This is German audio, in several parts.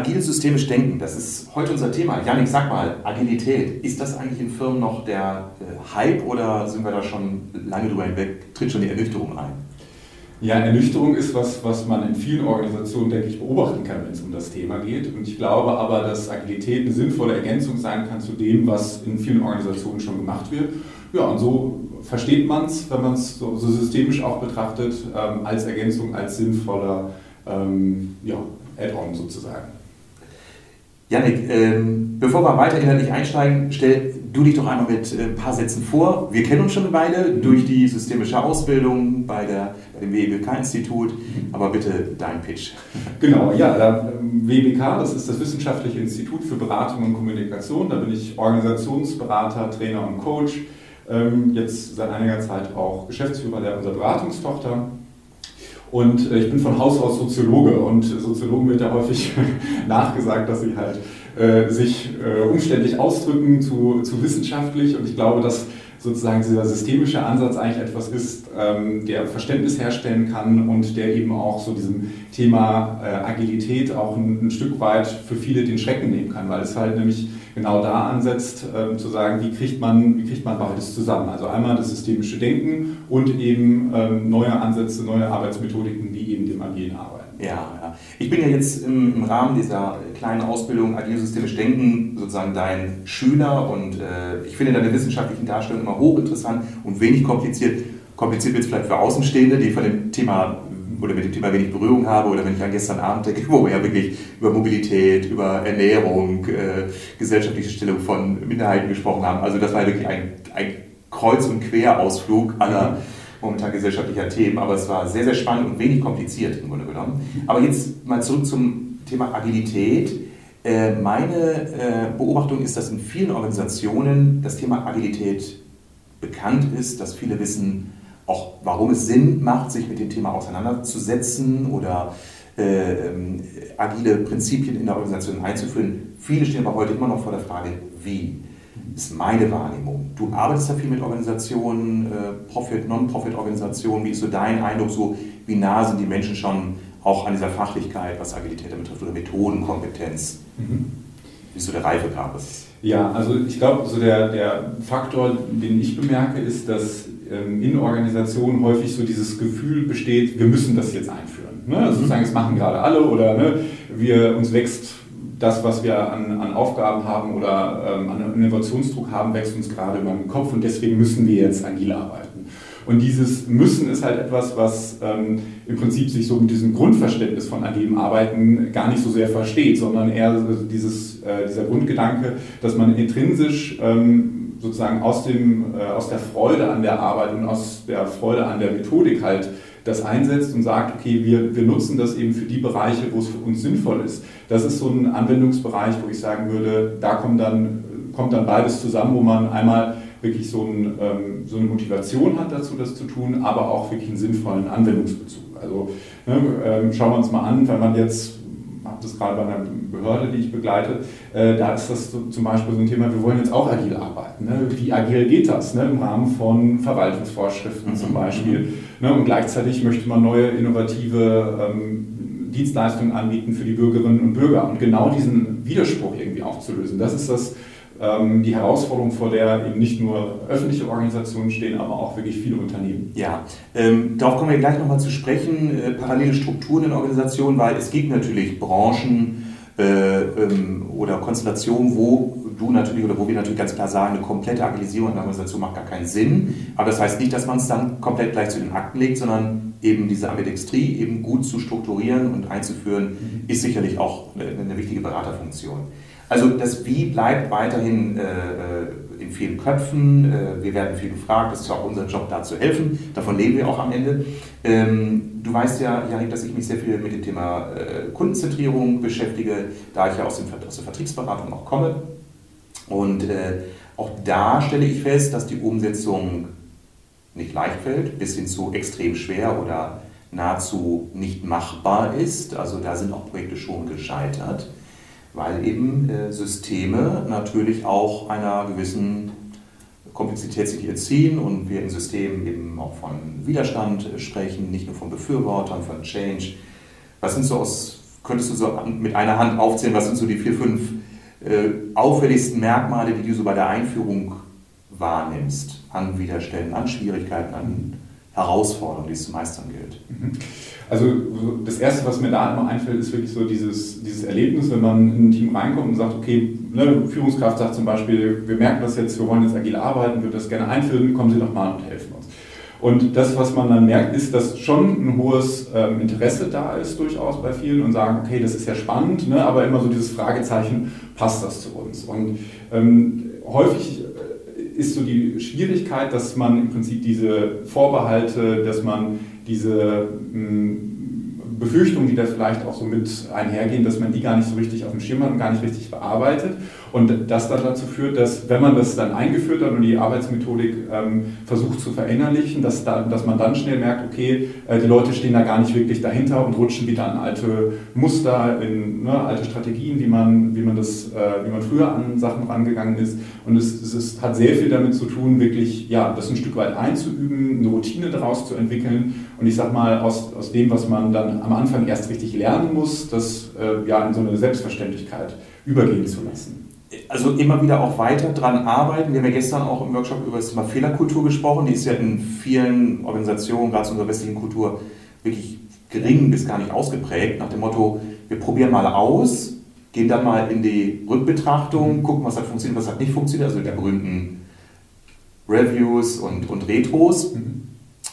Agile systemisch denken, das ist heute unser Thema. Janik, sag mal, Agilität, ist das eigentlich in Firmen noch der äh, Hype oder sind wir da schon lange drüber hinweg? Tritt schon die Ernüchterung ein? Ja, Ernüchterung ist was, was man in vielen Organisationen, denke ich, beobachten kann, wenn es um das Thema geht. Und ich glaube aber, dass Agilität eine sinnvolle Ergänzung sein kann zu dem, was in vielen Organisationen schon gemacht wird. Ja, und so versteht man es, wenn man es so, so, systemisch auch betrachtet, ähm, als Ergänzung, als sinnvoller ähm, ja, Add-on sozusagen. Janik, ähm, bevor wir weiter inhaltlich einsteigen, stell du dich doch einmal mit äh, ein paar Sätzen vor. Wir kennen uns schon eine Weile durch die systemische Ausbildung bei, der, bei dem WBK-Institut, aber bitte dein Pitch. Genau, ja, der WBK, das ist das Wissenschaftliche Institut für Beratung und Kommunikation. Da bin ich Organisationsberater, Trainer und Coach. Ähm, jetzt seit einiger Zeit auch Geschäftsführer der unserer Beratungstochter. Und äh, ich bin von Haus aus Soziologe und Soziologen wird ja häufig nachgesagt, dass sie halt äh, sich äh, umständlich ausdrücken zu, zu wissenschaftlich. Und ich glaube, dass sozusagen dieser systemische Ansatz eigentlich etwas ist, ähm, der Verständnis herstellen kann und der eben auch so diesem Thema äh, Agilität auch ein, ein, Stück weit für viele den Schrecken nehmen kann, weil es halt nämlich genau da ansetzt, ähm, zu sagen, wie kriegt, man, wie kriegt man beides zusammen. Also einmal das systemische Denken und eben ähm, neue Ansätze, neue Arbeitsmethodiken, wie eben dem agilen Arbeiten. Ja, ja. Ich bin ja jetzt im, im Rahmen dieser kleinen Ausbildung Agile Systemisch Denken sozusagen dein Schüler und äh, ich finde deine wissenschaftlichen Darstellungen immer hochinteressant und wenig kompliziert. Kompliziert wird es vielleicht für Außenstehende, die von dem Thema oder mit dem Thema wenig Berührung habe oder wenn ich an gestern Abend denke, wo wir ja wirklich über Mobilität, über Ernährung, äh, gesellschaftliche Stellung von Minderheiten gesprochen haben. Also das war wirklich ein, ein Kreuz- und Querausflug aller momentan gesellschaftlicher Themen, aber es war sehr, sehr spannend und wenig kompliziert im Grunde genommen. Aber jetzt mal zurück zum Thema Agilität. Äh, meine äh, Beobachtung ist, dass in vielen Organisationen das Thema Agilität bekannt ist, dass viele wissen auch, warum es Sinn macht, sich mit dem Thema auseinanderzusetzen oder äh, ähm, agile Prinzipien in der Organisation einzuführen. Viele stehen aber heute immer noch vor der Frage, wie ist meine Wahrnehmung. Du arbeitest ja viel mit Organisationen, äh, Profit, Non-Profit-Organisationen. Wie ist so dein Eindruck, so wie nah sind die Menschen schon auch an dieser Fachlichkeit, was Agilität betrifft, oder Methodenkompetenz? Mhm. Wie ist so der Reifegrad? Ja, also ich glaube, so der, der Faktor, den ich bemerke, ist, dass in Organisationen häufig so dieses Gefühl besteht, wir müssen das jetzt einführen. Ne? Also sozusagen, es machen gerade alle oder ne, wir, uns wächst das, was wir an, an Aufgaben haben oder ähm, an Innovationsdruck haben, wächst uns gerade über den Kopf und deswegen müssen wir jetzt agil arbeiten. Und dieses Müssen ist halt etwas, was ähm, im Prinzip sich so mit diesem Grundverständnis von agilem Arbeiten gar nicht so sehr versteht, sondern eher dieses, äh, dieser Grundgedanke, dass man intrinsisch ähm, sozusagen aus, dem, äh, aus der Freude an der Arbeit und aus der Freude an der Methodik halt das einsetzt und sagt, okay, wir, wir nutzen das eben für die Bereiche, wo es für uns sinnvoll ist. Das ist so ein Anwendungsbereich, wo ich sagen würde, da kommt dann, kommt dann beides zusammen, wo man einmal wirklich so, ein, ähm, so eine Motivation hat dazu, das zu tun, aber auch wirklich einen sinnvollen Anwendungsbezug. Also ne, ähm, schauen wir uns mal an, wenn man jetzt habe das gerade bei einer Behörde, die ich begleite, äh, da ist das zum Beispiel so ein Thema, wir wollen jetzt auch agil arbeiten. Ne? Wie agil geht das ne? im Rahmen von Verwaltungsvorschriften zum Beispiel? Ne? Und gleichzeitig möchte man neue innovative ähm, Dienstleistungen anbieten für die Bürgerinnen und Bürger. Und genau diesen Widerspruch irgendwie aufzulösen, das ist das, die Herausforderung, vor der eben nicht nur öffentliche Organisationen stehen, aber auch wirklich viele Unternehmen. Ja, ähm, darauf kommen wir gleich nochmal zu sprechen, äh, parallele Strukturen in Organisationen, weil es gibt natürlich Branchen äh, ähm, oder Konstellationen, wo du natürlich oder wo wir natürlich ganz klar sagen, eine komplette Agilisierung in der Organisation macht gar keinen Sinn. Aber das heißt nicht, dass man es dann komplett gleich zu den Akten legt, sondern eben diese Ambidextrie eben gut zu strukturieren und einzuführen, mhm. ist sicherlich auch eine, eine wichtige Beraterfunktion. Also das Wie bleibt weiterhin äh, äh, in vielen Köpfen. Äh, wir werden viel gefragt, das ist ja auch unser Job, da zu helfen. Davon leben wir auch am Ende. Ähm, du weißt ja, Janik, dass ich mich sehr viel mit dem Thema äh, Kundenzentrierung beschäftige, da ich ja aus, dem, aus der Vertriebsberatung auch komme. Und äh, auch da stelle ich fest, dass die Umsetzung nicht leicht fällt, bis hin zu extrem schwer oder nahezu nicht machbar ist. Also da sind auch Projekte schon gescheitert, weil eben äh, Systeme natürlich auch einer gewissen Komplexität sich erziehen und wir in Systemen eben auch von Widerstand sprechen, nicht nur von Befürwortern, von Change. Was sind so aus, könntest du so mit einer Hand aufzählen, was sind so die vier, fünf äh, auffälligsten Merkmale, die du so bei der Einführung wahrnimmst, an Widerständen, an Schwierigkeiten, an Herausforderungen, die es zu meistern gilt? Mhm. Also das Erste, was mir da immer einfällt, ist wirklich so dieses, dieses Erlebnis, wenn man in ein Team reinkommt und sagt, okay, ne, Führungskraft sagt zum Beispiel, wir merken das jetzt, wir wollen jetzt agil arbeiten, würden das gerne einführen, kommen Sie doch mal und helfen uns. Und das, was man dann merkt, ist, dass schon ein hohes ähm, Interesse da ist, durchaus bei vielen und sagen, okay, das ist ja spannend, ne, aber immer so dieses Fragezeichen, passt das zu uns? Und ähm, häufig ist so die Schwierigkeit, dass man im Prinzip diese Vorbehalte, dass man diese mm, Befürchtungen, die da vielleicht auch so mit einhergehen, dass man die gar nicht so richtig auf dem Schirm hat und gar nicht richtig bearbeitet. Und das dann dazu führt, dass wenn man das dann eingeführt hat und die Arbeitsmethodik ähm, versucht zu verinnerlichen, dass, da, dass man dann schnell merkt, okay, äh, die Leute stehen da gar nicht wirklich dahinter und rutschen wieder an alte Muster, in ne, alte Strategien, wie man, wie, man das, äh, wie man früher an Sachen rangegangen ist. Und es, es ist, hat sehr viel damit zu tun, wirklich ja, das ein Stück weit einzuüben, eine Routine daraus zu entwickeln. Und ich sage mal, aus, aus dem, was man dann am Anfang erst richtig lernen muss, das äh, ja, in so eine Selbstverständlichkeit übergehen zu lassen also immer wieder auch weiter dran arbeiten. Wir haben ja gestern auch im Workshop über das Thema Fehlerkultur gesprochen. Die ist ja in vielen Organisationen, gerade in unserer westlichen Kultur, wirklich gering bis gar nicht ausgeprägt. Nach dem Motto, wir probieren mal aus, gehen dann mal in die Rückbetrachtung, gucken, was hat funktioniert, was hat nicht funktioniert. Also die berühmten Reviews und, und Retros. Mhm.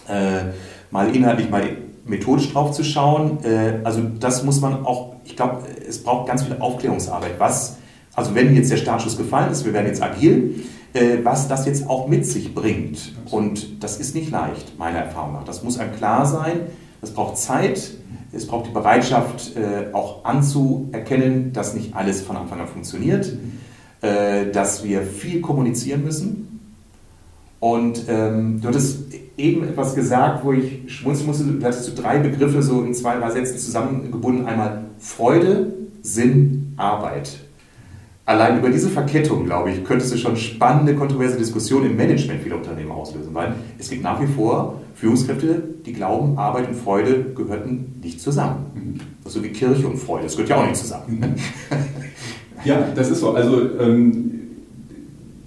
Äh, mal inhaltlich, mal methodisch drauf zu schauen. Äh, also das muss man auch, ich glaube, es braucht ganz viel Aufklärungsarbeit. Was also wenn jetzt der Startschuss gefallen ist, wir werden jetzt agil, äh, was das jetzt auch mit sich bringt. Und das ist nicht leicht, meiner Erfahrung nach. Das muss einem klar sein. Es braucht Zeit. Es braucht die Bereitschaft, äh, auch anzuerkennen, dass nicht alles von Anfang an funktioniert, äh, dass wir viel kommunizieren müssen. Und ähm, du hattest eben etwas gesagt, wo ich schmunzeln musste. Du hattest so drei Begriffe so in zwei, drei Sätzen zusammengebunden. Einmal Freude, Sinn, Arbeit. Allein über diese Verkettung, glaube ich, könntest du schon spannende, kontroverse Diskussionen im Management vieler Unternehmen auslösen, weil es gibt nach wie vor Führungskräfte, die glauben, Arbeit und Freude gehörten nicht zusammen. Mhm. So wie Kirche und Freude, das gehört ja auch nicht zusammen. Ja, das ist so. Also ähm,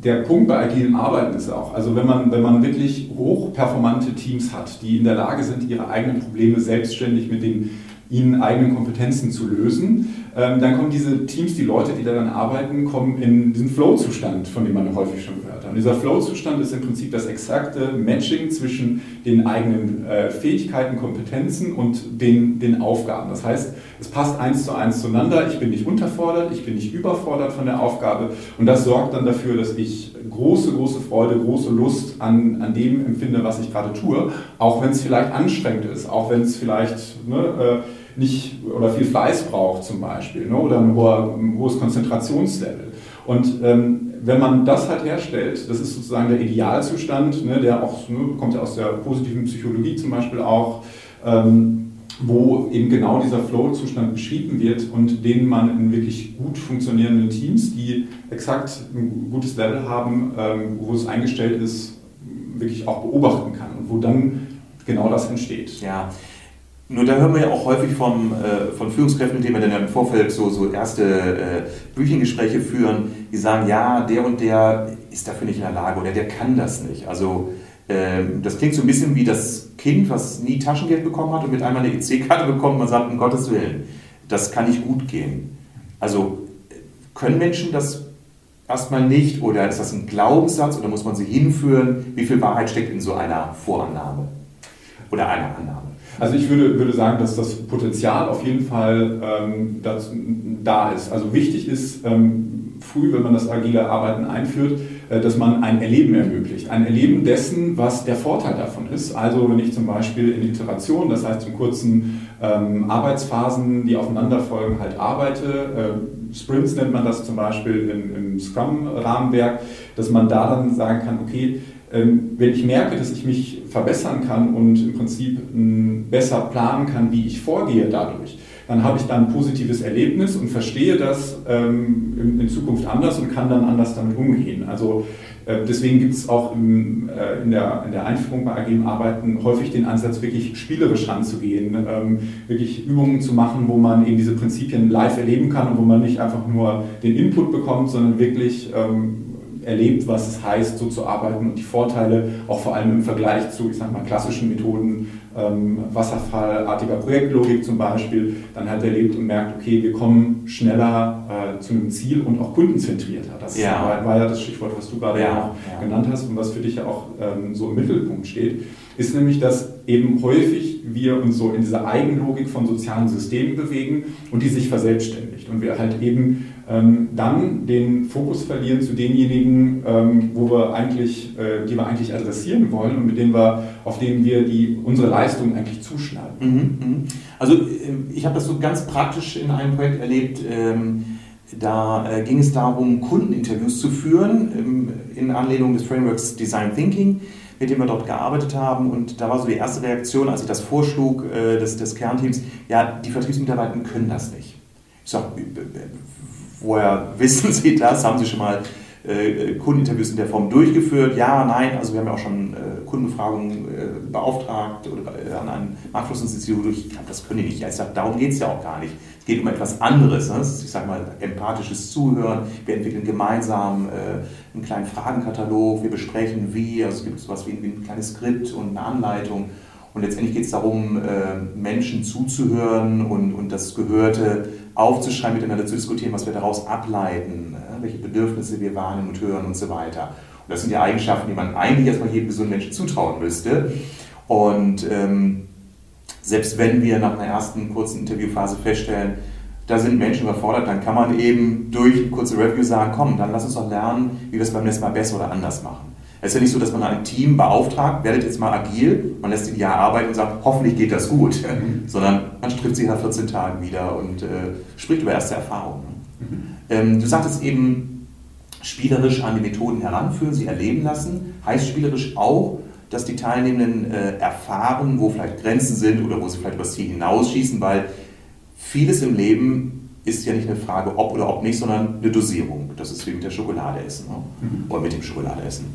der Punkt bei agilem Arbeiten ist auch, also wenn man, wenn man wirklich hochperformante Teams hat, die in der Lage sind, ihre eigenen Probleme selbstständig mit den ihnen eigenen Kompetenzen zu lösen, ähm, dann kommen diese Teams, die Leute, die daran arbeiten, kommen in diesen Flow-Zustand, von dem man häufig schon gehört hat. Und dieser Flow-Zustand ist im Prinzip das exakte Matching zwischen den eigenen äh, Fähigkeiten, Kompetenzen und den, den Aufgaben. Das heißt, es passt eins zu eins zueinander. Ich bin nicht unterfordert, ich bin nicht überfordert von der Aufgabe. Und das sorgt dann dafür, dass ich große, große Freude, große Lust an, an dem empfinde, was ich gerade tue. Auch wenn es vielleicht anstrengend ist, auch wenn es vielleicht ne, äh, nicht oder viel Fleiß braucht zum Beispiel ne, oder ein, hoher, ein, hohes Konzentrationslevel. Und ähm, wenn man das halt herstellt, das ist sozusagen der Idealzustand, ne, der auch ne, kommt ja aus der positiven Psychologie zum Beispiel auch, ähm, wo eben genau dieser Flow-Zustand beschrieben wird und den man in wirklich gut funktionierenden Teams, die exakt ein gutes Level haben, ähm, wo es eingestellt ist, wirklich auch beobachten kann und wo dann genau das entsteht. Ja, nur da hören wir ja auch häufig vom, äh, von Führungskräften, mit denen wir dann im Vorfeld so, so erste äh, Büchengespräche führen, die sagen, ja, der und der ist dafür nicht in der Lage oder der kann das nicht. Also äh, das klingt so ein bisschen wie das Kind, was nie Taschengeld bekommen hat und mit einmal eine EC-Karte bekommt und sagt, um Gottes Willen, das kann nicht gut gehen. Also können Menschen das erstmal nicht oder ist das ein Glaubenssatz oder muss man sie hinführen? Wie viel Wahrheit steckt in so einer Vorannahme oder einer Annahme? Also ich würde, würde sagen, dass das Potenzial auf jeden Fall ähm, das, da ist. Also wichtig ist ähm, früh, wenn man das agile Arbeiten einführt, äh, dass man ein Erleben ermöglicht. Ein Erleben dessen, was der Vorteil davon ist. Also wenn ich zum Beispiel in Iteration, das heißt in kurzen ähm, Arbeitsphasen, die aufeinanderfolgen, halt arbeite, äh, Sprints nennt man das zum Beispiel im, im Scrum-Rahmenwerk, dass man da dann sagen kann, okay, wenn ich merke, dass ich mich verbessern kann und im Prinzip besser planen kann, wie ich vorgehe dadurch, dann habe ich dann ein positives Erlebnis und verstehe das ähm, in, Zukunft anders und kann dann anders damit umgehen. Also äh, deswegen gibt es auch äh, in, der, in der Einführung bei agilem Arbeiten häufig den Ansatz, wirklich spielerisch ranzugehen, ähm, wirklich Übungen zu machen, wo man eben diese Prinzipien live erleben kann und wo man nicht einfach nur den Input bekommt, sondern wirklich ähm, erlebt, was es heißt, so zu arbeiten und die Vorteile auch vor allem im Vergleich zu, ich sag mal, klassischen Methoden, ähm, Wasserfallartiger Projektlogik zum Beispiel, dann halt erlebt und merkt, okay, wir kommen schneller äh, zu einem Ziel und auch kundenzentrierter. Das ja. War, war, ja das Stichwort, was du gerade ja, auch ja. genannt hast und was für dich ja auch ähm, so im Mittelpunkt steht, ist nämlich, dass eben häufig wir uns so in dieser Eigenlogik von sozialen Systemen bewegen und die sich verselbstständigt und wir halt eben dann den Fokus verlieren zu denjenigen, ähm, wo wir eigentlich, äh, die wir eigentlich adressieren wollen und mit denen wir, auf denen wir die, unsere Leistung eigentlich zuschneiden. Mhm, mhm. Also äh, ich habe das so ganz praktisch in einem Projekt erlebt. Ähm, da äh, ging es darum, Kundeninterviews zu führen ähm, in Anlehnung des Frameworks Design Thinking mit dem wir dort gearbeitet haben. Und da war so die erste Reaktion, als ich das vorschlug des, des Kernteams, ja, die Vertriebsmitarbeiter können das nicht. Ich sage, woher wissen Sie das? Haben Sie schon mal äh, Kundeninterviews in der Form durchgeführt? Ja, nein. Also wir haben ja auch schon äh, Kundenbefragungen äh, beauftragt oder äh, an ein Marktforschungsinstitut. Ich glaube, das können die nicht. Ich sage, darum geht es ja auch gar nicht. Es geht um etwas anderes. Ne? Ich sage mal, empathisches Zuhören. Wir entwickeln gemeinsam äh, einen kleinen Fragenkatalog. Wir besprechen wie. Also es gibt sowas wie, wie ein kleines Skript und eine Anleitung. Und letztendlich geht es darum, äh, Menschen zuzuhören und, und das Gehörte aufzuschreiben, miteinander zu diskutieren, was wir daraus ableiten, äh, welche Bedürfnisse wir wahrnehmen und hören und so weiter. Und das sind die Eigenschaften, die man eigentlich erstmal jedem gesunden Menschen zutrauen müsste. Und ähm, selbst wenn wir nach einer ersten kurzen Interviewphase feststellen, da sind Menschen überfordert, dann kann man eben durch kurze Review sagen, komm, dann lass uns doch lernen, wie wir es beim nächsten Mal besser oder anders machen. Es ist ja nicht so, dass man ein Team beauftragt, werdet jetzt mal agil, man lässt sie ein Jahr arbeiten und sagt, hoffentlich geht das gut, mhm. sondern man trifft sich nach 14 Tagen wieder und äh, spricht über erste Erfahrungen. Mhm. Ähm, du sagtest eben, spielerisch an die Methoden heranführen, sie erleben lassen, heißt spielerisch auch, dass die Teilnehmenden äh, erfahren, wo vielleicht Grenzen sind oder wo sie vielleicht über das Ziel hinausschießen, weil vieles im Leben ist ja nicht eine Frage ob oder ob nicht, sondern eine Dosierung. Das ist wie mit der Schokolade essen ne? mhm. oder mit dem Schokolade essen.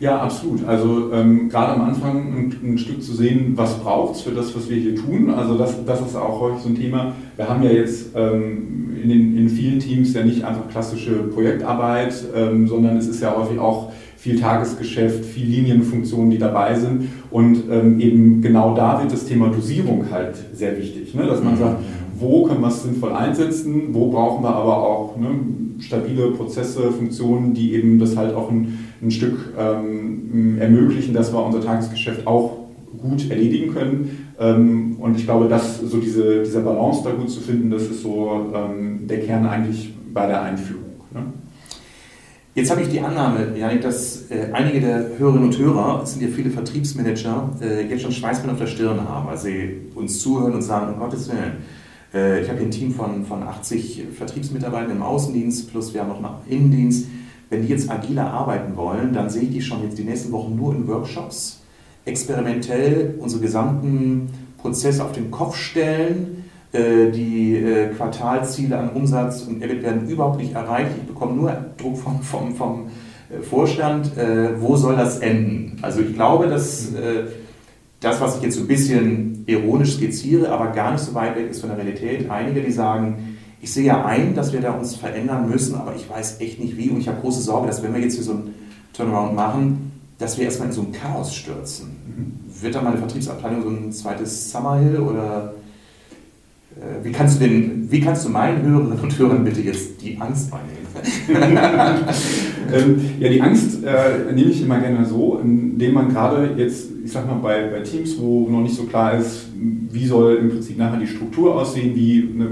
Ja, absolut. Also ähm, gerade am Anfang ein, ein, Stück zu sehen, was braucht es für das, was wir hier tun. Also das, das ist auch häufig so ein Thema. Wir haben ja jetzt ähm, in, den, in vielen Teams ja nicht einfach klassische Projektarbeit, ähm, sondern es ist ja häufig auch viel Tagesgeschäft, viel Linienfunktionen, die dabei sind. Und ähm, eben genau da wird das Thema Dosierung halt sehr wichtig. Ne? Dass man mhm. sagt, wo können wir es sinnvoll einsetzen, wo brauchen wir aber auch ne, stabile Prozesse, Funktionen, die eben das halt auch ein ein Stück ähm, ermöglichen, dass wir unser Tagesgeschäft auch gut erledigen können. Ähm, und ich glaube, dass so diese, diese Balance da gut zu finden, das ist so ähm, der Kern eigentlich bei der Einführung. Ne? Jetzt habe ich die Annahme, Janik, dass äh, einige der Hörerinnen und Hörer, es sind ja viele Vertriebsmanager, äh, jetzt schon Schweißband auf der Stirn haben, weil sie uns zuhören und sagen, um Gottes Willen, äh, ich habe hier ein Team von, von 80 Vertriebsmitarbeitern im Außendienst, plus wir haben noch einen Innendienst wenn die jetzt agiler arbeiten wollen, dann sehe ich die schon jetzt die nächsten Wochen nur in Workshops, experimentell unsere gesamten Prozesse auf den Kopf stellen. Äh, die äh, Quartalziele an Umsatz und EBIT werden überhaupt nicht erreicht. Ich bekomme nur Druck vom, vom, vom äh, Vorstand. Wo soll das enden? Also ich glaube, dass das, was ich jetzt so ein bisschen ironisch skizziere, aber gar nicht so weit weg ist von der Realität. Einige, die sagen, ich sehe ja ein, dass wir da uns verändern müssen, aber ich weiß echt nicht wie und ich habe große Sorge, dass wenn wir jetzt hier so einen Turnaround machen, dass wir erstmal in so ein Chaos stürzen. Mhm. Wird da meine Vertriebsabteilung so ein zweites Summerhill oder äh, wie kannst du denn, wie kannst du meinen Hörerinnen und Hörern bitte jetzt die Angst einnehmen? ähm, ja, die Angst äh, nehme ich immer gerne so, indem man gerade jetzt, ich sag mal, bei, bei Teams, wo noch nicht so klar ist, wie soll im Prinzip nachher die Struktur aussehen, wie ne,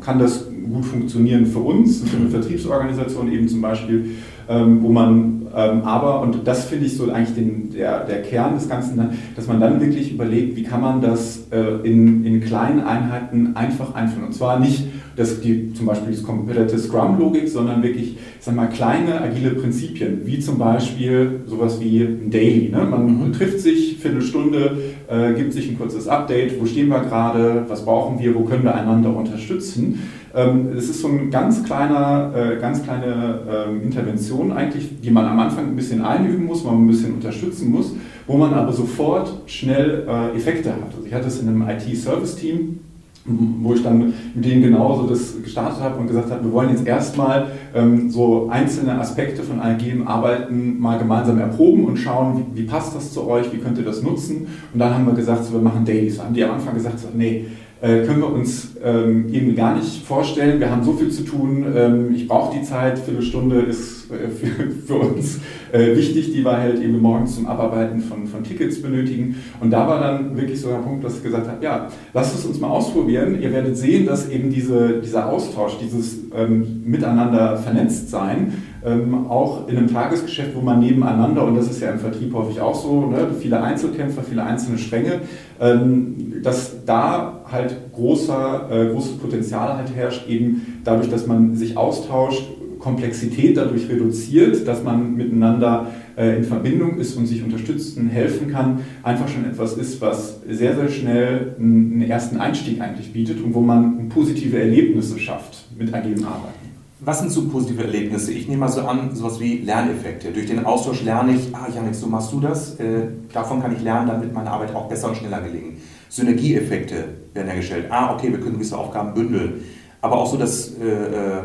kann das gut funktionieren für uns, für eine Vertriebsorganisation eben zum Beispiel, ähm, wo man ähm, aber, und das finde ich so eigentlich den, der, der Kern des Ganzen, dass man dann wirklich überlegt, wie kann man das äh, in, in kleinen Einheiten einfach einführen. Und zwar nicht das, die, zum Beispiel die Competitive Scrum-Logik, sondern wirklich, ich sag mal, kleine agile Prinzipien, wie zum Beispiel sowas wie ein Daily. Ne? Man mhm. trifft sich, Viertelstunde, äh, gibt sich ein kurzes Update, wo stehen wir gerade, was brauchen wir, wo können wir einander unterstützen. Ähm, es ist so eine ganz, kleiner, äh, ganz kleine ähm, Intervention eigentlich, die man am Anfang ein bisschen einüben muss, man ein bisschen unterstützen muss, wo man aber sofort schnell äh, Effekte hat. Also ich hatte es in einem IT-Service-Team, wo ich dann mit denen genauso das gestartet habe und gesagt habe, wir wollen jetzt erstmal ähm, so einzelne Aspekte von agilem Arbeiten mal gemeinsam erproben und schauen, wie, wie, passt das zu euch, wie könnt ihr das nutzen. Und dann haben wir gesagt, so, wir machen Dailies. Haben die am Anfang gesagt, so, nee, können wir uns ähm, eben gar nicht vorstellen. Wir haben so viel zu tun. Ähm, ich brauche die Zeit. Viertelstunde ist äh, für, für, uns äh, wichtig, die wir halt eben morgens zum Abarbeiten von, von Tickets benötigen. Und da war dann wirklich so der Punkt, dass ich gesagt habe, ja, lasst es uns mal ausprobieren. Ihr werdet sehen, dass eben diese, dieser Austausch, dieses ähm, Miteinander vernetzt sein, ähm, auch in einem Tagesgeschäft, wo man nebeneinander, und das ist ja im Vertrieb häufig auch so, ne, viele Einzelkämpfer, viele einzelne Stränge, ähm, dass da halt großer, äh, großes Potenzial halt herrscht, eben dadurch, dass man sich austauscht, Komplexität dadurch reduziert, dass man miteinander äh, in Verbindung ist und sich unterstützen, helfen kann, einfach schon etwas ist, was sehr, sehr schnell einen ersten Einstieg eigentlich bietet und wo man positive Erlebnisse schafft mit agilem Arbeiten. Was sind so positive Erlebnisse? Ich nehme mal so an, sowas wie Lerneffekte. Durch den Austausch lerne ich, ah Janik, so machst du das, äh, davon kann ich lernen, wird meine Arbeit auch besser und schneller gelingen. Synergieeffekte werden hergestellt. Ah, okay, wir können gewisse Aufgaben bündeln. Aber auch so das äh, äh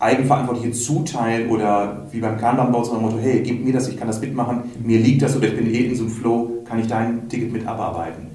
eigenverantwortliche Zuteilen oder wie beim Kanban-Bau ein Motto, hey, gib mir das, ich kann das mitmachen, mir liegt das oder ich bin eh in so einem Flow, kann ich dein Ticket mit abarbeiten.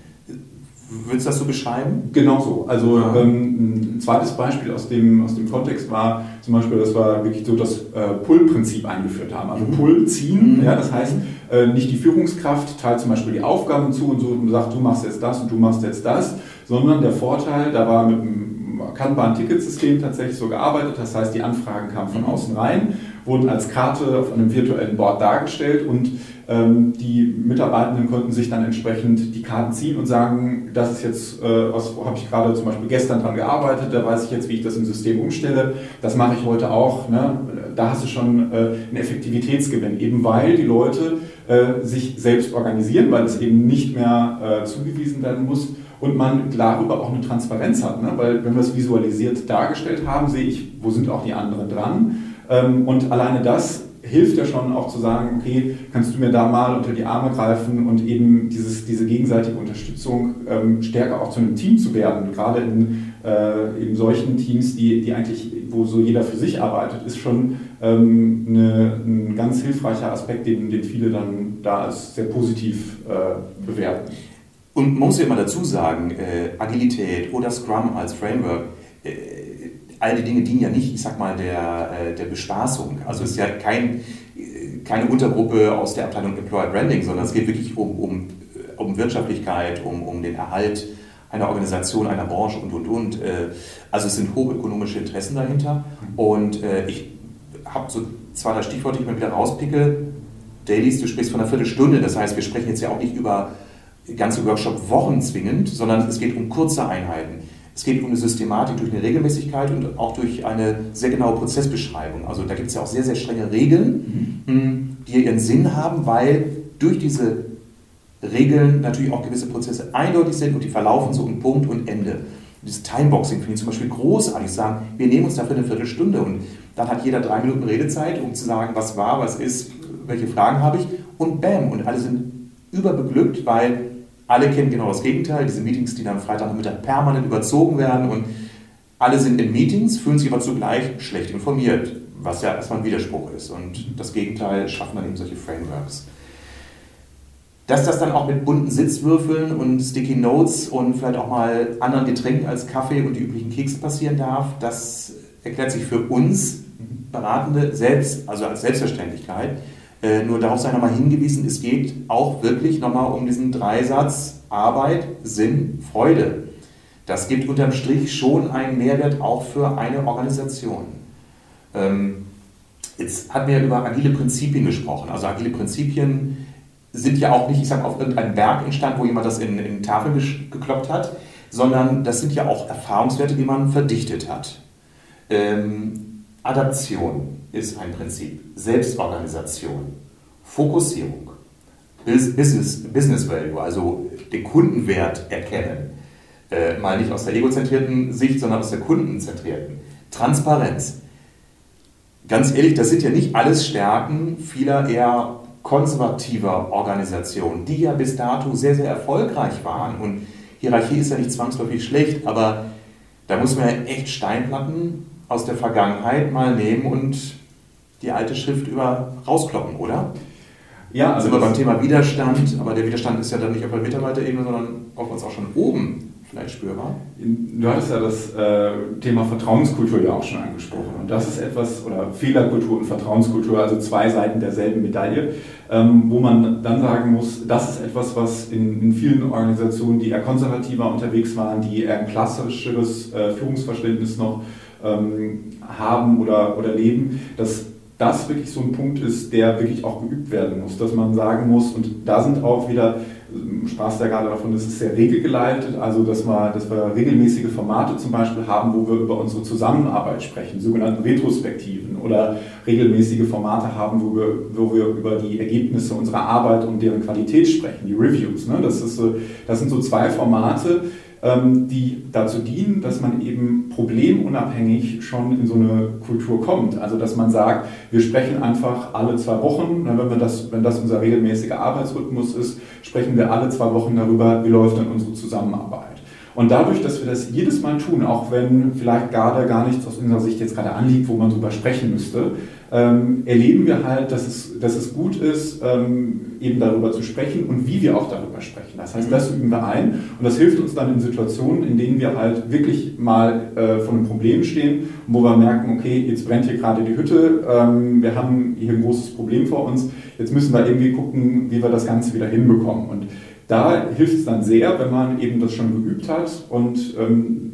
Würdest du das so beschreiben? Genau so. Also ja. ähm, ein zweites Beispiel aus dem, aus dem Kontext war zum Beispiel, dass wir wirklich so das äh, Pull-Prinzip eingeführt haben. Also mhm. Pull ziehen, mhm. ja, das heißt, äh, nicht die Führungskraft teilt zum Beispiel die Aufgaben zu und so und sagt, du machst jetzt das und du machst jetzt das, sondern der Vorteil, da war mit dem Kanban-Ticketsystem tatsächlich so gearbeitet, das heißt, die Anfragen kamen von mhm. außen rein, wurden als Karte auf einem virtuellen Board dargestellt und die Mitarbeitenden konnten sich dann entsprechend die Karten ziehen und sagen, das ist jetzt, äh, was habe ich gerade zum Beispiel gestern dran gearbeitet, da weiß ich jetzt, wie ich das im System umstelle, das mache ich heute auch. Ne? Da hast du schon äh, einen Effektivitätsgewinn, eben weil die Leute äh, sich selbst organisieren, weil es eben nicht mehr äh, zugewiesen werden muss und man darüber auch eine Transparenz hat. Ne? Weil wenn wir es visualisiert dargestellt haben, sehe ich, wo sind auch die anderen dran. Ähm, und alleine das hilft ja schon auch zu sagen, okay, kannst du mir da mal unter die Arme greifen und eben dieses, diese gegenseitige Unterstützung ähm, stärker auch zu einem Team zu werden. Gerade in äh, eben solchen Teams, die, die eigentlich, wo so jeder für sich arbeitet, ist schon ähm, eine, ein ganz hilfreicher Aspekt, den, den viele dann da als sehr positiv äh, bewerten. Und man muss ja immer dazu sagen, äh, Agilität oder Scrum als Framework, äh, all die Dinge dienen ja nicht, ich sag mal, der, äh, der Bespaßung. Also es ist ja kein, keine Untergruppe aus der Abteilung Employer Branding, sondern es geht wirklich um, um, um Wirtschaftlichkeit, um, um den Erhalt einer Organisation, einer Branche und, und, und. Äh, also es sind hochökonomische Interessen dahinter. Und äh, ich habe so zwei, drei Stichworte, die ich mal wieder rauspicke. Dailies, du sprichst von einer Viertelstunde, das heißt, wir sprechen jetzt ja auch nicht über ganze Workshop-Wochen zwingend, sondern es geht um kurze Einheiten. Es geht um eine Systematik durch eine Regelmäßigkeit und auch durch eine sehr genaue Prozessbeschreibung. Also da gibt es ja auch sehr, sehr strenge Regeln, mhm. die ihren Sinn haben, weil durch diese Regeln natürlich auch gewisse Prozesse eindeutig sind und die verlaufen so um Punkt und Ende. Das Timeboxing finde ich zum Beispiel großartig. Sagen, wir nehmen uns dafür eine Viertelstunde und dann hat jeder drei Minuten Redezeit, um zu sagen, was war, was ist, welche Fragen habe ich und bam, und alle sind überbeglückt, weil alle kennen genau das Gegenteil, diese Meetings, die dann Freitagnachmittag permanent überzogen werden und alle sind in Meetings, fühlen sich aber zugleich schlecht informiert, was ja erstmal ein Widerspruch ist. Und das Gegenteil schaffen dann eben solche Frameworks. Dass das dann auch mit bunten Sitzwürfeln und Sticky Notes und vielleicht auch mal anderen Getränken als Kaffee und die üblichen Kekse passieren darf, das erklärt sich für uns Beratende selbst, also als Selbstverständlichkeit. Äh, nur darauf sei nochmal hingewiesen, es geht auch wirklich nochmal um diesen Dreisatz Arbeit, Sinn, Freude. Das gibt unterm Strich schon einen Mehrwert auch für eine Organisation. Ähm, Jetzt hatten wir über agile Prinzipien gesprochen. Also agile Prinzipien sind ja auch nicht, ich sage, auf irgendeinem Berg entstanden, wo jemand das in, in Tafeln gekloppt hat, sondern das sind ja auch Erfahrungswerte, die man verdichtet hat. Ähm, Adaption ist ein Prinzip, Selbstorganisation, Fokussierung, Business, Business Value, also den Kundenwert erkennen, äh, mal nicht aus der egozentrierten Sicht, sondern aus der kundenzentrierten, Transparenz. Ganz ehrlich, das sind ja nicht alles Stärken vieler eher konservativer Organisationen, die ja bis dato sehr, sehr erfolgreich waren. Und Hierarchie ist ja nicht zwangsläufig schlecht, aber da muss man ja echt Steinplatten aus der Vergangenheit mal nehmen und die alte Schrift über rauskloppen, oder? Ja, also sind wir beim Thema Widerstand, aber der Widerstand ist ja dann nicht auf der Mitarbeiterebene, sondern auf uns auch schon oben vielleicht spürbar. Du hattest ja das äh, Thema Vertrauenskultur ja auch schon angesprochen. Und das ist etwas, oder Fehlerkultur und Vertrauenskultur, also zwei Seiten derselben Medaille, ähm, wo man dann sagen muss, das ist etwas, was in, in, vielen Organisationen, die eher konservativer unterwegs waren, die eher ein klassischeres äh, Führungsverständnis noch ähm, haben oder, oder leben, dass das wirklich so ein Punkt ist, der wirklich auch geübt werden muss, dass man sagen muss, und da sind auch wieder sprachst ja gerade davon, das ist sehr regelgeleitet, also dass wir, dass wir regelmäßige Formate zum Beispiel haben, wo wir über unsere Zusammenarbeit sprechen, sogenannten Retrospektiven oder regelmäßige Formate haben, wo wir, wo wir über die Ergebnisse unserer Arbeit und deren Qualität sprechen, die Reviews. Ne? Das, ist das sind so zwei Formate, ähm, die dazu dienen, dass man eben problemunabhängig schon in so eine Kultur kommt. Also dass man sagt, wir sprechen einfach alle zwei Wochen, wenn, wir das, wenn das unser regelmäßiger Arbeitsrhythmus ist, sprechen wir alle zwei Wochen darüber, wie läuft dann unsere Zusammenarbeit. Und dadurch, dass wir das jedes Mal tun, auch wenn vielleicht gerade gar nichts aus unserer Sicht jetzt gerade anliegt, wo man drüber sprechen müsste, ähm, erleben wir halt, dass es, dass es gut ist, ähm, eben darüber zu sprechen und wie wir auch darüber sprechen. Das heißt, das üben wir ein und das hilft uns dann in Situationen, in denen wir halt wirklich mal äh, vor einem Problem stehen, wo wir merken, okay, jetzt brennt hier gerade die Hütte, ähm, wir haben hier ein großes Problem vor uns, jetzt müssen wir irgendwie gucken, wie wir das Ganze wieder hinbekommen. Und da hilft es dann sehr, wenn man eben das schon geübt hat und ähm,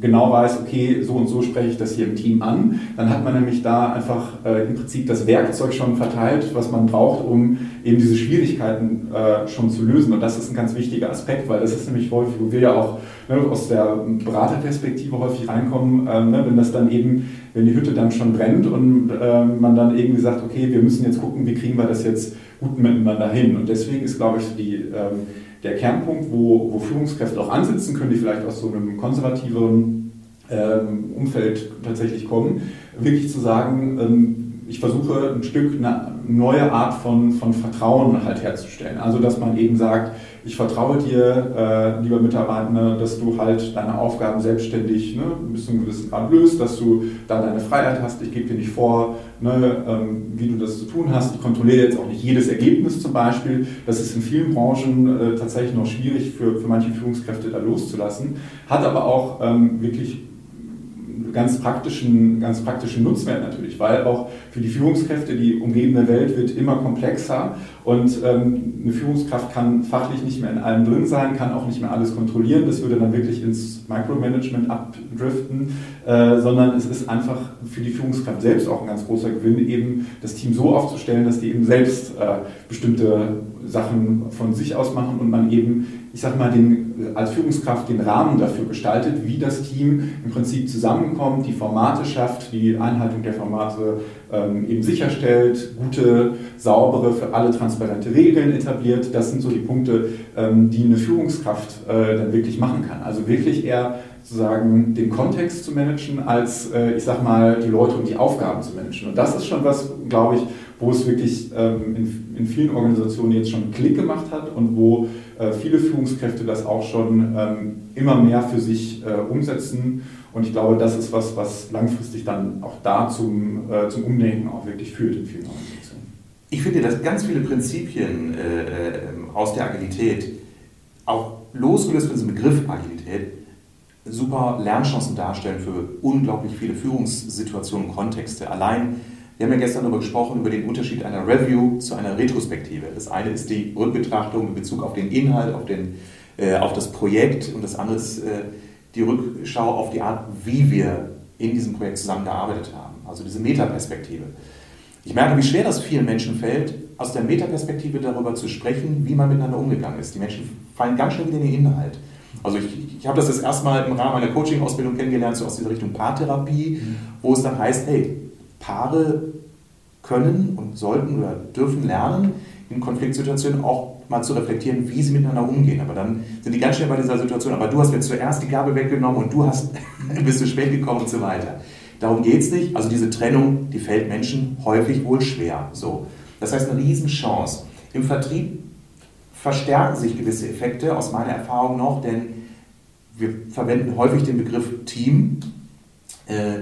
genau weiß, okay, so und so spreche ich das hier im Team an. Dann hat man nämlich da einfach äh, im Prinzip das Werkzeug schon verteilt, was man braucht, um eben diese Schwierigkeiten äh, schon zu lösen. Und das ist ein ganz wichtiger Aspekt, weil das ist nämlich häufig, wo wir ja auch ne, aus der Beraterperspektive häufig reinkommen, äh, ne, wenn das dann eben, wenn die Hütte dann schon brennt und ähm, man dann irgendwie sagt, okay, wir müssen jetzt gucken, wie kriegen wir das jetzt gut miteinander hin. Und deswegen ist, glaube ich, die ähm, der Kernpunkt, wo, wo Führungskräfte auch ansitzen können, die vielleicht aus so einem konservativeren ähm, Umfeld tatsächlich kommen, wirklich zu sagen, ähm, ich versuche ein Stück eine neue Art von, von Vertrauen halt herzustellen. Also dass man eben sagt, ich vertraue dir, äh, lieber Mitarbeiter, dass du halt deine Aufgaben selbstständig ne, bis zu einem gewissen Grad löst, dass du da deine Freiheit hast. Ich gebe dir nicht vor, ne, ähm, wie du das zu tun hast. Ich kontrolliere jetzt auch nicht jedes Ergebnis zum Beispiel. Das ist in vielen Branchen äh, tatsächlich noch schwierig für, für manche Führungskräfte da loszulassen, hat aber auch ähm, wirklich ganz praktischen, ganz praktischen Nutzwert natürlich, weil auch für die Führungskräfte die umgebende Welt wird immer komplexer und ähm, eine Führungskraft kann fachlich nicht mehr in allem drin sein, kann auch nicht mehr alles kontrollieren, das würde dann wirklich ins Micromanagement abdriften, äh, sondern es ist einfach für die Führungskraft selbst auch ein ganz großer Gewinn, eben das Team so aufzustellen, dass die eben selbst äh, bestimmte Sachen von sich aus machen und man eben ich sag mal, den, als Führungskraft den Rahmen dafür gestaltet, wie das Team im Prinzip zusammenkommt, die Formate schafft, die Einhaltung der Formate ähm, eben sicherstellt, gute, saubere, für alle transparente Regeln etabliert. Das sind so die Punkte, ähm, die eine Führungskraft äh, dann wirklich machen kann. Also wirklich eher sozusagen den Kontext zu managen, als äh, ich sag mal, die Leute und die Aufgaben zu managen. Und das ist schon was, glaube ich, wo es wirklich ähm, in, in, vielen Organisationen jetzt schon Klick gemacht hat und wo äh, viele Führungskräfte das auch schon ähm, immer mehr für sich äh, umsetzen. Und ich glaube, das ist was, was langfristig dann auch da zum, äh, zum Umdenken auch wirklich führt in vielen Organisationen. Ich finde, dass ganz viele Prinzipien äh, äh, aus der Agilität, auch losgelöst von diesem Begriff Agilität, super Lernchancen darstellen für unglaublich viele Führungssituationen und Kontexte. Allein wir haben ja gestern darüber gesprochen, über den Unterschied einer Review zu einer Retrospektive. Das eine ist die Rückbetrachtung in Bezug auf den Inhalt, auf, den, äh, auf das Projekt und das andere ist äh, die Rückschau auf die Art, wie wir in diesem Projekt zusammengearbeitet haben. Also diese Metaperspektive. Ich merke, wie schwer das vielen Menschen fällt, aus der Metaperspektive darüber zu sprechen, wie man miteinander umgegangen ist. Die Menschen fallen ganz schnell wieder in den Inhalt. Also ich, ich habe das das erste Mal im Rahmen einer Coaching-Ausbildung kennengelernt, so aus dieser Richtung Paartherapie, mhm. wo es dann heißt, hey, Paare können und sollten oder dürfen lernen, in Konfliktsituationen auch mal zu reflektieren, wie sie miteinander umgehen. Aber dann sind die ganz schnell bei dieser Situation, aber du hast mir zuerst die Gabel weggenommen und du hast, bist zu spät gekommen und so weiter. Darum geht es nicht. Also diese Trennung, die fällt Menschen häufig wohl schwer. So. Das heißt eine Riesenchance. Im Vertrieb verstärken sich gewisse Effekte aus meiner Erfahrung noch, denn wir verwenden häufig den Begriff Team. Äh,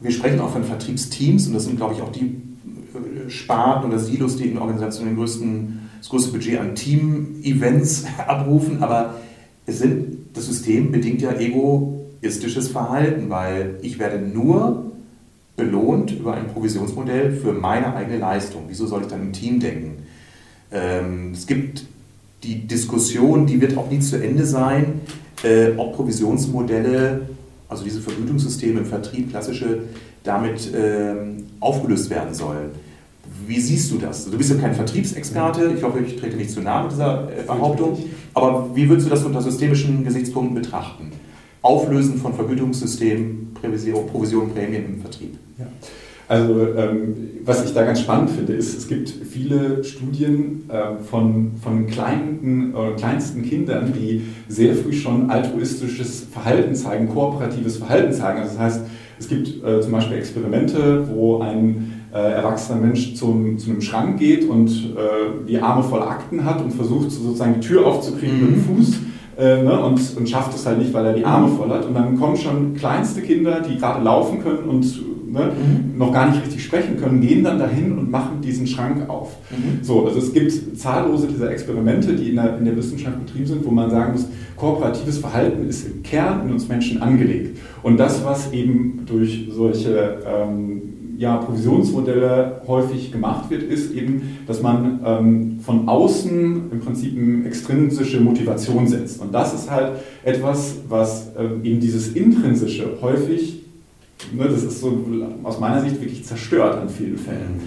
wir sprechen auch von Vertriebsteams und das sind, glaube ich, auch die äh, Sparten oder Silos, die in Organisationen den größten, das größte Budget an Team-Events abrufen. Aber es sind, das System bedingt ja egoistisches Verhalten, weil ich werde nur belohnt über ein Provisionsmodell für meine eigene Leistung. Wieso soll ich dann im Team denken? Ähm, es gibt die Diskussion, die wird auch nie zu Ende sein, äh, ob Provisionsmodelle, also diese Vergütungssysteme im Vertrieb, klassische, damit ähm, aufgelöst werden sollen. Wie siehst du das? Du bist ja kein Vertriebsexperte, ich hoffe, ich trete nicht zu nahe mit dieser äh, Behauptung, aber wie würdest du das unter systemischen Gesichtspunkten betrachten? Auflösen von Vergütungssystemen, Provision, Prämien im Vertrieb. Ja. Also ähm, was ich da ganz spannend finde, ist, es gibt viele Studien äh, von, von kleinen, äh, kleinsten Kindern, die sehr früh schon altruistisches Verhalten zeigen, kooperatives Verhalten zeigen. Also das heißt, es gibt äh, zum Beispiel Experimente, wo ein äh, erwachsener Mensch zum, zu einem Schrank geht und äh, die Arme voll Akten hat und versucht sozusagen die Tür aufzukriegen mhm. mit dem mhm. Fuß. Äh, ne, und, und schafft es halt nicht, weil er die Arme voll hat. Und dann kommen schon kleinste Kinder, die gerade laufen können und ne, mhm. noch gar nicht richtig sprechen können, gehen dann dahin und machen diesen Schrank auf. Mhm. So, also es gibt zahllose dieser Experimente, die in der, in der Wissenschaft betrieben sind, wo man sagen muss, kooperatives Verhalten ist im Kern in uns Menschen angelegt. Und das, was eben durch solche ähm, ja, Provisionsmodelle häufig gemacht wird, ist eben, dass man ähm, von außen im Prinzip eine extrinsische Motivation setzt. Und das ist halt etwas, was ähm, eben dieses Intrinsische häufig ne, das ist so aus meiner Sicht wirklich zerstört an vielen Fällen.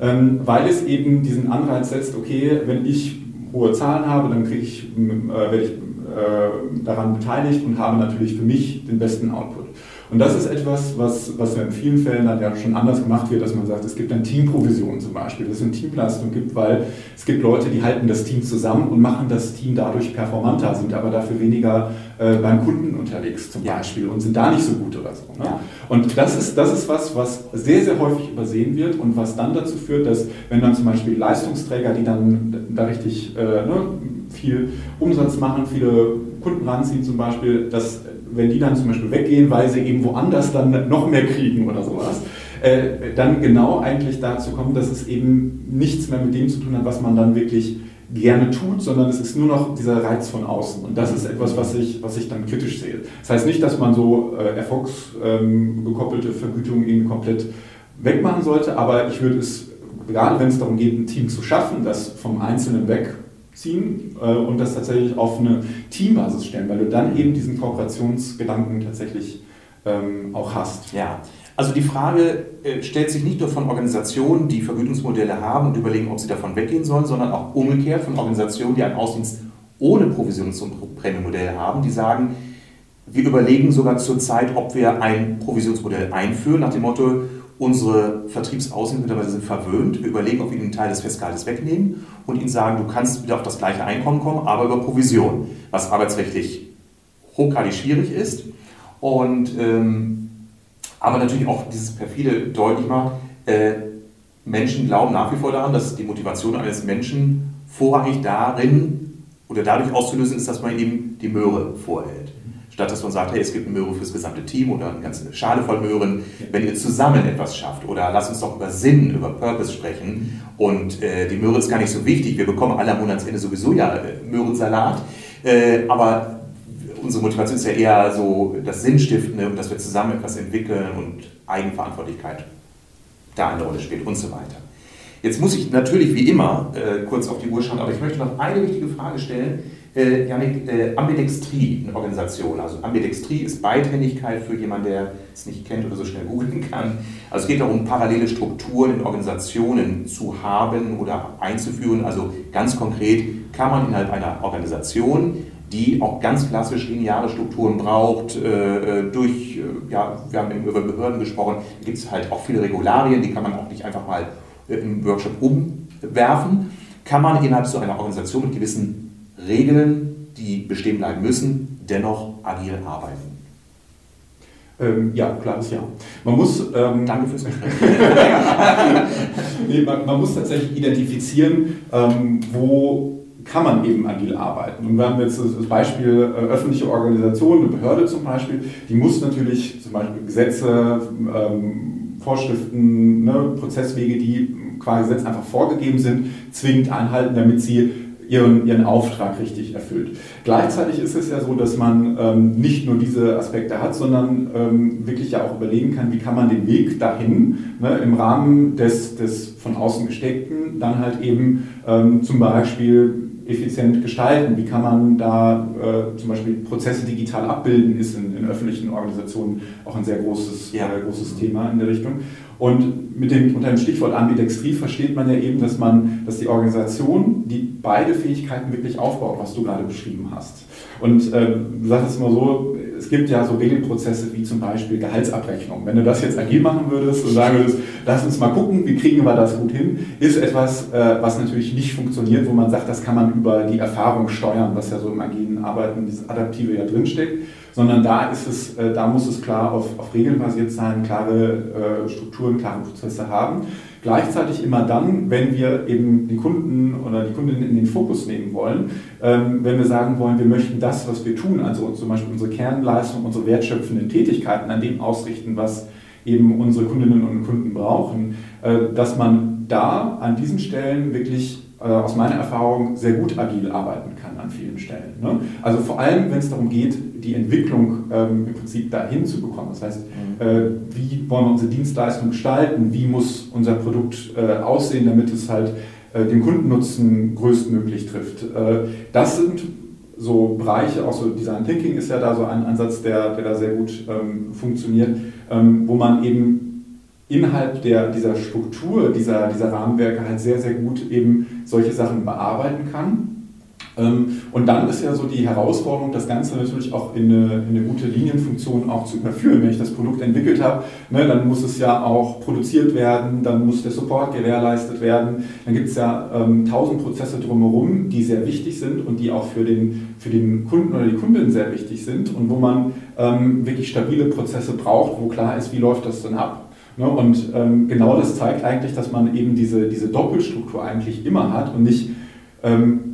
Ähm, weil es eben diesen Anreiz setzt, okay, wenn ich hohe Zahlen habe, dann ich, äh, werde ich äh, daran beteiligt und habe natürlich für mich den besten Output. Und das ist etwas, was, was in vielen Fällen dann ja schon anders gemacht wird, dass man sagt, es gibt dann Teamprovisionen zum Beispiel, dass es eine Teamleistung gibt, weil es gibt Leute, die halten das Team zusammen und machen das Team dadurch performanter, sind aber dafür weniger äh, beim Kunden unterwegs zum ja. Beispiel und sind da nicht so gut oder so. Ne? Ja. Und das ist, das ist was, was sehr, sehr häufig übersehen wird und was dann dazu führt, dass wenn dann zum Beispiel Leistungsträger, die dann da richtig äh, ne, viel Umsatz machen, viele Kunden ranziehen zum Beispiel, dass wenn die dann zum Beispiel weggehen, weil sie eben woanders dann noch mehr kriegen oder sowas, äh, dann genau eigentlich dazu kommen, dass es eben nichts mehr mit dem zu tun hat, was man dann wirklich gerne tut, sondern es ist nur noch dieser Reiz von außen. Und das ist etwas, was ich, was ich dann kritisch sehe. Das heißt nicht, dass man so äh, erfolgsgekoppelte ähm, Vergütungen irgendwie komplett wegmachen sollte, aber ich würde es, gerade wenn es darum geht, ein Team zu schaffen, das vom Einzelnen weg ziehen äh, und das tatsächlich auf eine Teambasis stellen, weil du dann eben diesen Kooperationsgedanken tatsächlich ähm, auch hast. Ja, also die Frage äh, stellt sich nicht nur von Organisationen, die Vergütungsmodelle haben und überlegen, ob sie davon weggehen sollen, sondern auch umgekehrt von Organisationen, die einen Außendienst ohne Provisions- und Prämienmodell haben, die sagen, wir überlegen sogar zurzeit, ob wir ein Provisionsmodell einführen, nach dem Motto, Unsere Vertriebsaußenmitarbeiter sind verwöhnt. Wir überlegen, ob wir ihnen einen Teil des Festgehaltes wegnehmen und ihnen sagen, du kannst wieder auf das gleiche Einkommen kommen, aber über Provision, was arbeitsrechtlich hochgradig schwierig ist. Und, ähm, aber natürlich auch dieses perfide deutlich macht, äh, Menschen glauben nach wie vor daran, dass die Motivation eines Menschen vorrangig darin oder dadurch auszulösen ist, dass man ihm die Möhre vorhält. Statt dass man sagt, hey, es gibt eine Möhre fürs gesamte Team oder eine ganze Schale voll Möhren, wenn ihr zusammen etwas schafft. Oder lass uns doch über Sinn, über Purpose sprechen. Und äh, die Möhre ist gar nicht so wichtig. Wir bekommen alle am Monatsende sowieso ja äh, Möhrensalat. Äh, aber unsere Motivation ist ja eher so das Sinnstiftende und dass wir zusammen etwas entwickeln und Eigenverantwortlichkeit da eine Rolle spielt und so weiter. Jetzt muss ich natürlich wie immer äh, kurz auf die Uhr schauen, aber ich möchte noch eine wichtige Frage stellen Äh, Janik, äh, Ambidextrie in Organisation. Also Ambidextrie ist Beidhändigkeit für jemanden, der es nicht kennt oder so schnell googeln kann. Also es geht darum, parallele Strukturen in Organisationen zu haben oder einzuführen. Also ganz konkret kann man innerhalb einer Organisation die auch ganz klassisch lineare Strukturen braucht, äh, durch, äh, ja, wir haben über Behörden gesprochen, gibt es halt auch viele Regularien, die kann man auch nicht einfach mal im Workshop umwerfen, kann man innerhalb so einer Organisation mit gewissen Regeln, die bestehen bleiben müssen, dennoch agil arbeiten. Ähm, ja, klares Ja. Man muss, ähm, Danke fürs Gespräch. nee, man, man, muss tatsächlich identifizieren, ähm, wo kann man eben agil arbeiten. Und wir haben jetzt das Beispiel äh, öffentliche Organisation, eine Behörde zum Beispiel, die muss natürlich zum Beispiel Gesetze, ähm, Vorschriften, ne, Prozesswege, die qua Gesetz einfach vorgegeben sind, zwingend einhalten, damit sie ihren, ihren Auftrag richtig erfüllt. Gleichzeitig ist es ja so, dass man ähm, nicht nur diese Aspekte hat, sondern ähm, wirklich ja auch überlegen kann, wie kann man den Weg dahin ne, im Rahmen des, des von außen gesteckten dann halt eben ähm, zum Beispiel effizient gestalten? Wie kann man da äh, zum Beispiel Prozesse digital abbilden, ist in, in öffentlichen Organisationen auch ein sehr großes, ja. äh, großes Thema in der Richtung. Und mit dem, unter dem Stichwort Ambidextrie versteht man ja eben, dass man, dass die Organisation, die beide Fähigkeiten wirklich aufbaut, was du gerade beschrieben hast. Und äh, du sagst es immer so, es gibt ja so Regelprozesse wie zum Beispiel Gehaltsabrechnung. Wenn du das jetzt agil machen würdest und sagen würdest, lass uns mal gucken, wie kriegen wir das gut hin, ist etwas, äh, was natürlich nicht funktioniert, wo man sagt, das kann man über die Erfahrung steuern, was ja so im agilen Arbeiten, dieses Adaptive ja drinsteckt sondern da ist es, äh, da muss es klar auf, auf Regeln basiert sein, klare äh, Strukturen, klare Prozesse haben. Gleichzeitig immer dann, wenn wir eben den Kunden oder die Kundin in den Fokus nehmen wollen, ähm, wenn wir sagen wollen, wir möchten das, was wir tun, also zum Beispiel unsere Kernleistung, unsere wertschöpfenden Tätigkeiten an dem ausrichten, was eben unsere Kundinnen und Kunden brauchen, äh, dass man da an diesen Stellen wirklich äh, aus meiner Erfahrung sehr gut agil arbeiten kann an vielen Stellen. Ne? Also vor allem, wenn es darum geht, die Entwicklung ähm, im Prinzip dahin zu bekommen. Das heißt, mhm. äh, wie wollen wir unsere Dienstleistung gestalten? Wie muss unser Produkt äh, aussehen, damit es halt äh, den Kundennutzen größtmöglich trifft? Äh, das sind so Bereiche, auch so Design Thinking ist ja da so ein Ansatz, der, der da sehr gut ähm, funktioniert, ähm, wo man eben innerhalb der, dieser Struktur, dieser, dieser Rahmenwerke halt sehr, sehr gut eben solche Sachen bearbeiten kann. Ähm, und dann ist ja so die Herausforderung, das Ganze natürlich auch in eine, in eine gute Linienfunktion auch zu überführen. Wenn ich das Produkt entwickelt habe, ne, dann muss es ja auch produziert werden, dann muss der Support gewährleistet werden. Dann gibt es ja ähm, tausend Prozesse drumherum, die sehr wichtig sind und die auch für den, für den Kunden oder die Kundin sehr wichtig sind und wo man ähm, wirklich stabile Prozesse braucht, wo klar ist, wie läuft das denn ab. Ne? Und ähm, genau das zeigt eigentlich, dass man eben diese, diese Doppelstruktur eigentlich immer hat und nicht ähm,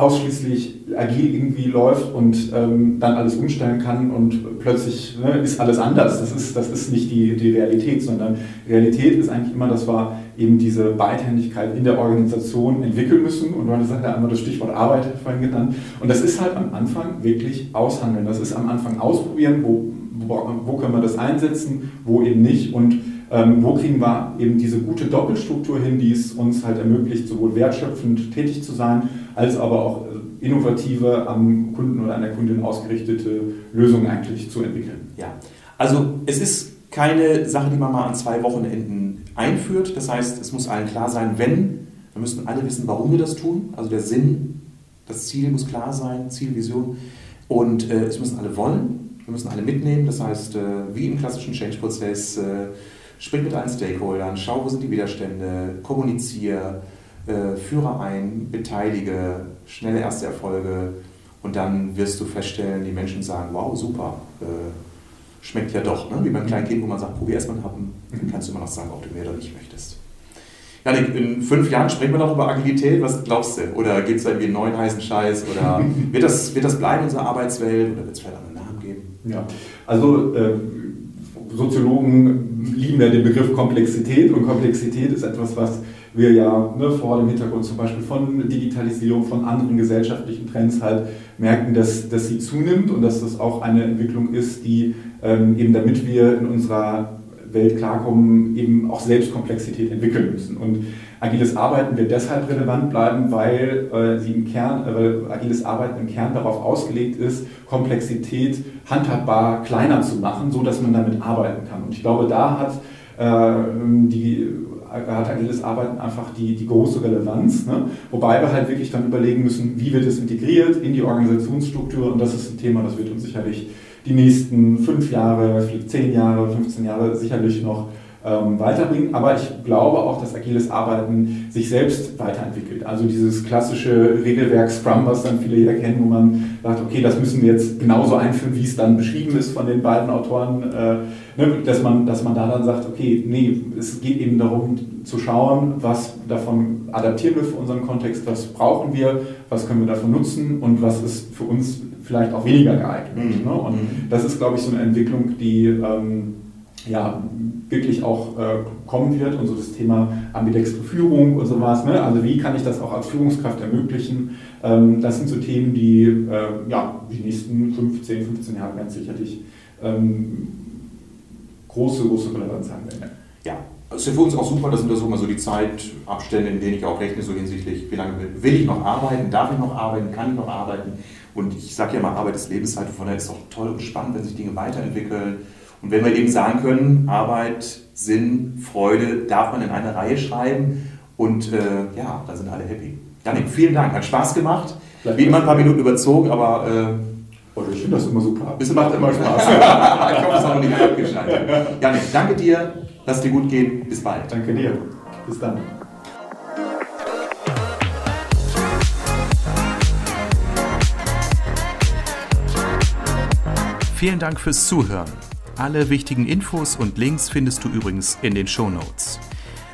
ausschließlich agil irgendwie läuft und ähm, dann alles umstellen kann und plötzlich ne, ist alles anders. Das ist, das ist nicht die, die Realität, sondern Realität ist eigentlich immer, dass wir eben diese Beidhändigkeit in der Organisation entwickeln müssen. Und du hast ja einmal das Stichwort Arbeit vorhin genannt. Und das ist halt am Anfang wirklich aushandeln. Das ist am Anfang ausprobieren, wo, wo, wo können wir das einsetzen, wo eben nicht. Und ähm, wo kriegen wir eben diese gute Doppelstruktur hin, die es uns halt ermöglicht, sowohl wertschöpfend tätig zu sein, als aber auch äh, innovative, am Kunden oder an der Kundin ausgerichtete Lösungen eigentlich zu entwickeln. Ja, also es ist keine Sache, die man mal an zwei Wochenenden einführt. Das heißt, es muss allen klar sein, wenn, wir müssen alle wissen, warum wir das tun. Also der Sinn, das Ziel muss klar sein, Ziel, Vision. Und äh, es müssen alle wollen, wir müssen alle mitnehmen. Das heißt, äh, wie im klassischen Change-Prozess, äh, Sprich mit allen Stakeholdern, schau, wo sind die Widerstände, kommuniziere, äh, führe ein, beteilige, schnelle erste Erfolge und dann wirst du feststellen, die Menschen sagen, wow, super, äh, schmeckt ja doch. Ne? Wie beim kleinen Kind, wo man sagt, probier erstmal einen Happen, dann kannst du immer noch sagen, ob du mehr oder nicht möchtest. Janik, in fünf Jahren sprechen wir noch über Agilität, was glaubst du? Oder gibt es da irgendwie einen neuen heißen Scheiß? Oder wird das, wird das bleiben, unsere Arbeitswelt? Oder wird es vielleicht einen Namen geben? Ja, also äh, Soziologen lieben ja den Begriff Komplexität und Komplexität ist etwas, was wir ja ne, vor dem Hintergrund zum Beispiel von Digitalisierung, von anderen gesellschaftlichen Trends halt merken, dass, dass sie zunimmt und dass das auch eine Entwicklung ist, die ähm, eben damit wir in unserer Welt klarkommen, eben auch selbst Komplexität entwickeln müssen. Und agiles Arbeiten wird deshalb relevant bleiben, weil äh, sie im Kern, äh, agiles Arbeiten im Kern darauf ausgelegt ist, Komplexität handhabbar kleiner zu machen, so dass man damit arbeiten kann. Und ich glaube, da hat äh, die hat agiles Arbeiten einfach die, die große Relevanz. Ne? Wobei wir halt wirklich dann überlegen müssen, wie wird es integriert in die Organisationsstruktur. Und das ist ein Thema, das wird uns sicherlich die nächsten fünf Jahre, vielleicht zehn Jahre, 15 Jahre sicherlich noch ähm, weiterbringen. Aber ich glaube auch, dass agiles Arbeiten sich selbst weiterentwickelt. Also dieses klassische Regelwerk Scrum, was dann viele hier kennen, wo man sagt, okay, das müssen wir jetzt genauso einführen, wie es dann beschrieben ist von den beiden Autoren, äh, ne, dass, man, dass man da dann sagt, okay, nee, es geht eben darum zu schauen, was davon adaptieren wir für unseren Kontext, was brauchen wir, was können wir davon nutzen und was ist für uns vielleicht auch weniger geeignet. Mhm. Ne? Und das ist, glaube ich, so eine Entwicklung, die ähm, ja, wirklich auch äh, kommen wird und so das Thema ambidextre Führung und sowas. Ne? Also wie kann ich das auch als Führungskraft ermöglichen? Ähm, das sind so Themen, die äh, ja, die nächsten 15, 15 Jahre ganz sicherlich ähm, große, große Relevanz haben werden. Ja, es ist für uns auch super, das sind das immer so die Zeitabstände, in denen ich auch rechne, so hinsichtlich, wie lange will ich noch arbeiten, darf ich noch arbeiten, kann ich noch arbeiten. Und ich sage ja mal, Arbeit ist Lebenszeit, von daher ist es auch toll und spannend, wenn sich Dinge weiterentwickeln und wenn wir eben sagen können, Arbeit, Sinn, Freude darf man in eine Reihe schreiben und äh, ja, da sind alle happy. Janik, vielen Dank, hat Spaß gemacht. Wie immer ein paar Minuten überzogen, aber äh, ich finde das immer super. Es macht immer Spaß. ich hoffe, es noch nicht abgeschaltet. Janik, danke dir, lass dir gut gehen. Bis bald. Danke dir. Bis dann. Vielen Dank fürs Zuhören. Alle wichtigen Infos und Links findest du übrigens in den Show Notes.